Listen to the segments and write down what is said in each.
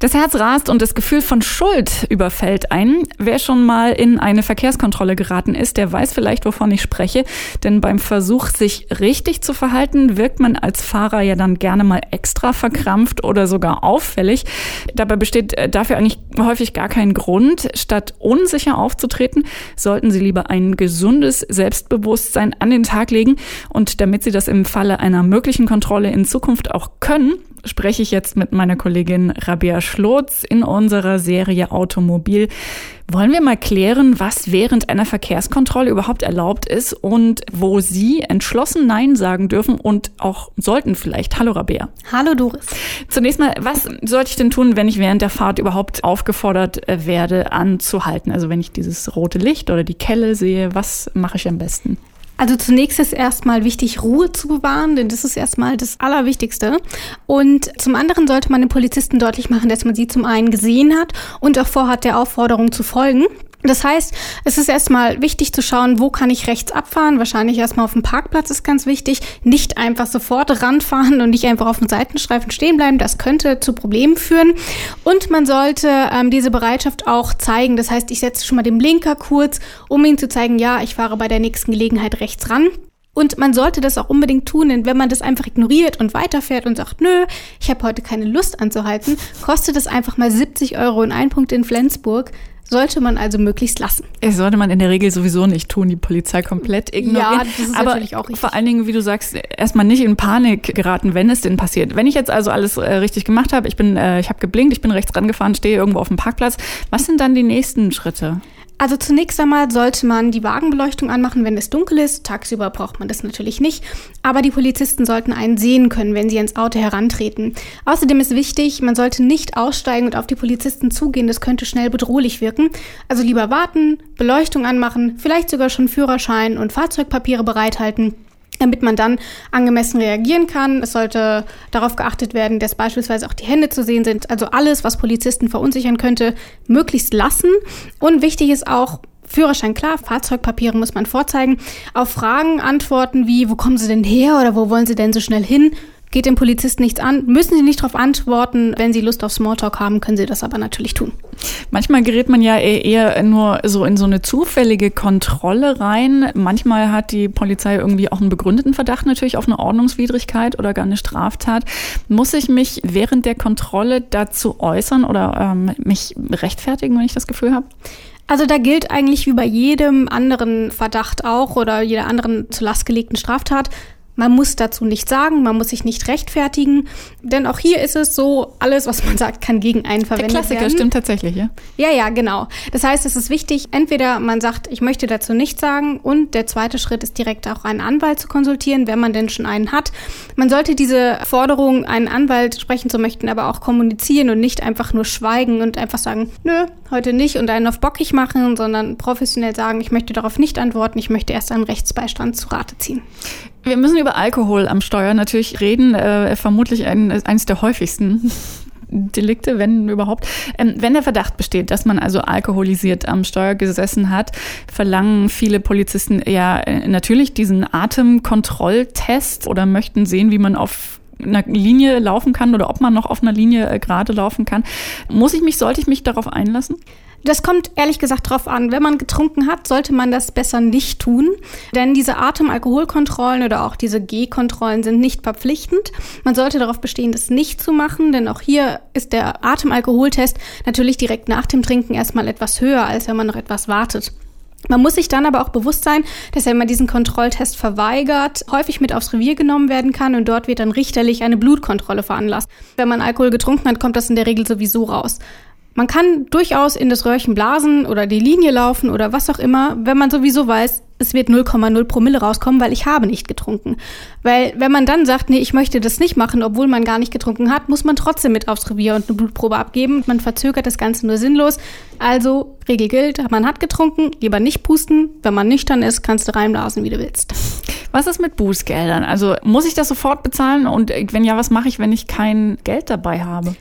Das Herz rast und das Gefühl von Schuld überfällt einen. Wer schon mal in eine Verkehrskontrolle geraten ist, der weiß vielleicht, wovon ich spreche. Denn beim Versuch, sich richtig zu verhalten, wirkt man als Fahrer ja dann gerne mal extra verkrampft oder sogar auffällig. Dabei besteht äh, dafür eigentlich häufig gar kein Grund. Statt unsicher aufzutreten, sollten Sie lieber ein gesundes Selbstbewusstsein an den Tag legen. Und damit Sie das im Falle einer möglichen Kontrolle in Zukunft auch können, spreche ich jetzt mit meiner Kollegin Rabia Schlotz in unserer Serie Automobil. Wollen wir mal klären, was während einer Verkehrskontrolle überhaupt erlaubt ist und wo Sie entschlossen Nein sagen dürfen und auch sollten vielleicht. Hallo Rabea. Hallo Doris. Zunächst mal, was sollte ich denn tun, wenn ich während der Fahrt überhaupt aufgefordert äh, werde, anzuhalten? Also wenn ich dieses rote Licht oder die Kelle sehe, was mache ich am besten? Also zunächst ist erstmal wichtig, Ruhe zu bewahren, denn das ist erstmal das Allerwichtigste. Und zum anderen sollte man den Polizisten deutlich machen, dass man sie zum einen gesehen hat und auch vorhat, der Aufforderung zu folgen. Das heißt, es ist erstmal wichtig zu schauen, wo kann ich rechts abfahren. Wahrscheinlich erstmal auf dem Parkplatz ist ganz wichtig. Nicht einfach sofort ranfahren und nicht einfach auf dem Seitenstreifen stehen bleiben. Das könnte zu Problemen führen. Und man sollte ähm, diese Bereitschaft auch zeigen. Das heißt, ich setze schon mal den Blinker kurz, um ihnen zu zeigen, ja, ich fahre bei der nächsten Gelegenheit rechts ran. Und man sollte das auch unbedingt tun, denn wenn man das einfach ignoriert und weiterfährt und sagt, nö, ich habe heute keine Lust anzuhalten, kostet es einfach mal 70 Euro und ein Punkt in Flensburg sollte man also möglichst lassen. Es sollte man in der Regel sowieso nicht tun, die Polizei komplett ignorieren. Ja, das ist Aber natürlich auch richtig. vor allen Dingen, wie du sagst, erstmal nicht in Panik geraten, wenn es denn passiert. Wenn ich jetzt also alles äh, richtig gemacht habe, ich bin, äh, ich habe geblinkt, ich bin rechts rangefahren, stehe irgendwo auf dem Parkplatz, was sind dann die nächsten Schritte? Also zunächst einmal sollte man die Wagenbeleuchtung anmachen, wenn es dunkel ist. Tagsüber braucht man das natürlich nicht. Aber die Polizisten sollten einen sehen können, wenn sie ins Auto herantreten. Außerdem ist wichtig, man sollte nicht aussteigen und auf die Polizisten zugehen. Das könnte schnell bedrohlich wirken. Also lieber warten, Beleuchtung anmachen, vielleicht sogar schon Führerschein und Fahrzeugpapiere bereithalten damit man dann angemessen reagieren kann. Es sollte darauf geachtet werden, dass beispielsweise auch die Hände zu sehen sind. Also alles, was Polizisten verunsichern könnte, möglichst lassen. Und wichtig ist auch, Führerschein klar, Fahrzeugpapiere muss man vorzeigen. Auf Fragen antworten wie, wo kommen Sie denn her oder wo wollen Sie denn so schnell hin? Geht dem Polizisten nichts an, müssen Sie nicht darauf antworten. Wenn Sie Lust auf Smalltalk haben, können Sie das aber natürlich tun. Manchmal gerät man ja eher nur so in so eine zufällige Kontrolle rein. Manchmal hat die Polizei irgendwie auch einen begründeten Verdacht natürlich auf eine Ordnungswidrigkeit oder gar eine Straftat. Muss ich mich während der Kontrolle dazu äußern oder ähm, mich rechtfertigen, wenn ich das Gefühl habe? Also da gilt eigentlich wie bei jedem anderen Verdacht auch oder jeder anderen zur Last gelegten Straftat, man muss dazu nichts sagen, man muss sich nicht rechtfertigen, denn auch hier ist es so, alles, was man sagt, kann gegen einen verwendet werden. Der Klassiker werden. stimmt tatsächlich, ja? Ja, ja, genau. Das heißt, es ist wichtig, entweder man sagt, ich möchte dazu nichts sagen und der zweite Schritt ist direkt auch einen Anwalt zu konsultieren, wenn man denn schon einen hat. Man sollte diese Forderung, einen Anwalt sprechen zu möchten, aber auch kommunizieren und nicht einfach nur schweigen und einfach sagen, nö, heute nicht und einen auf bockig machen, sondern professionell sagen, ich möchte darauf nicht antworten, ich möchte erst einen Rechtsbeistand zu Rate ziehen. Wir müssen über Alkohol am Steuer natürlich reden, äh, vermutlich ein, eines der häufigsten Delikte, wenn überhaupt. Ähm, wenn der Verdacht besteht, dass man also alkoholisiert am Steuer gesessen hat, verlangen viele Polizisten ja äh, natürlich diesen Atemkontrolltest oder möchten sehen, wie man auf einer Linie laufen kann oder ob man noch auf einer Linie äh, gerade laufen kann. Muss ich mich, sollte ich mich darauf einlassen? Das kommt ehrlich gesagt drauf an. Wenn man getrunken hat, sollte man das besser nicht tun, denn diese Atemalkoholkontrollen oder auch diese G-Kontrollen sind nicht verpflichtend. Man sollte darauf bestehen, das nicht zu machen, denn auch hier ist der Atemalkoholtest natürlich direkt nach dem Trinken erstmal etwas höher, als wenn man noch etwas wartet. Man muss sich dann aber auch bewusst sein, dass wenn man diesen Kontrolltest verweigert, häufig mit aufs Revier genommen werden kann und dort wird dann richterlich eine Blutkontrolle veranlasst. Wenn man Alkohol getrunken hat, kommt das in der Regel sowieso raus. Man kann durchaus in das Röhrchen blasen oder die Linie laufen oder was auch immer, wenn man sowieso weiß, es wird 0,0 Promille rauskommen, weil ich habe nicht getrunken. Weil wenn man dann sagt, nee, ich möchte das nicht machen, obwohl man gar nicht getrunken hat, muss man trotzdem mit aufs Revier und eine Blutprobe abgeben. Man verzögert das Ganze nur sinnlos. Also, Regel gilt, man hat getrunken, lieber nicht pusten. Wenn man nüchtern ist, kannst du reinblasen, wie du willst. Was ist mit Bußgeldern? Also muss ich das sofort bezahlen? Und wenn ja, was mache ich, wenn ich kein Geld dabei habe?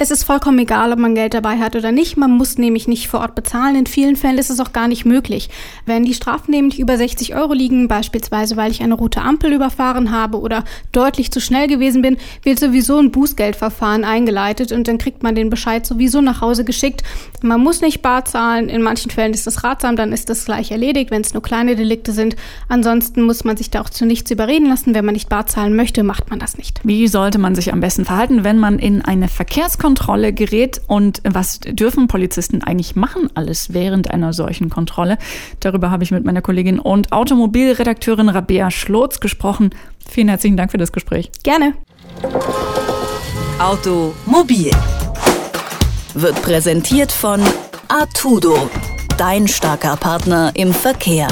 Es ist vollkommen egal, ob man Geld dabei hat oder nicht. Man muss nämlich nicht vor Ort bezahlen. In vielen Fällen ist es auch gar nicht möglich. Wenn die Strafen nämlich über 60 Euro liegen, beispielsweise weil ich eine rote Ampel überfahren habe oder deutlich zu schnell gewesen bin, wird sowieso ein Bußgeldverfahren eingeleitet und dann kriegt man den Bescheid sowieso nach Hause geschickt. Man muss nicht bar zahlen. In manchen Fällen ist das ratsam, dann ist das gleich erledigt, wenn es nur kleine Delikte sind. Ansonsten muss man sich da auch zu nichts überreden lassen. Wenn man nicht bar zahlen möchte, macht man das nicht. Wie sollte man sich am besten verhalten, wenn man in eine Verkehrskontrolle Kontrolle gerät und was dürfen Polizisten eigentlich machen alles während einer solchen Kontrolle? Darüber habe ich mit meiner Kollegin und Automobilredakteurin Rabea Schlotz gesprochen. Vielen herzlichen Dank für das Gespräch. Gerne. Automobil wird präsentiert von Artudo, dein starker Partner im Verkehr.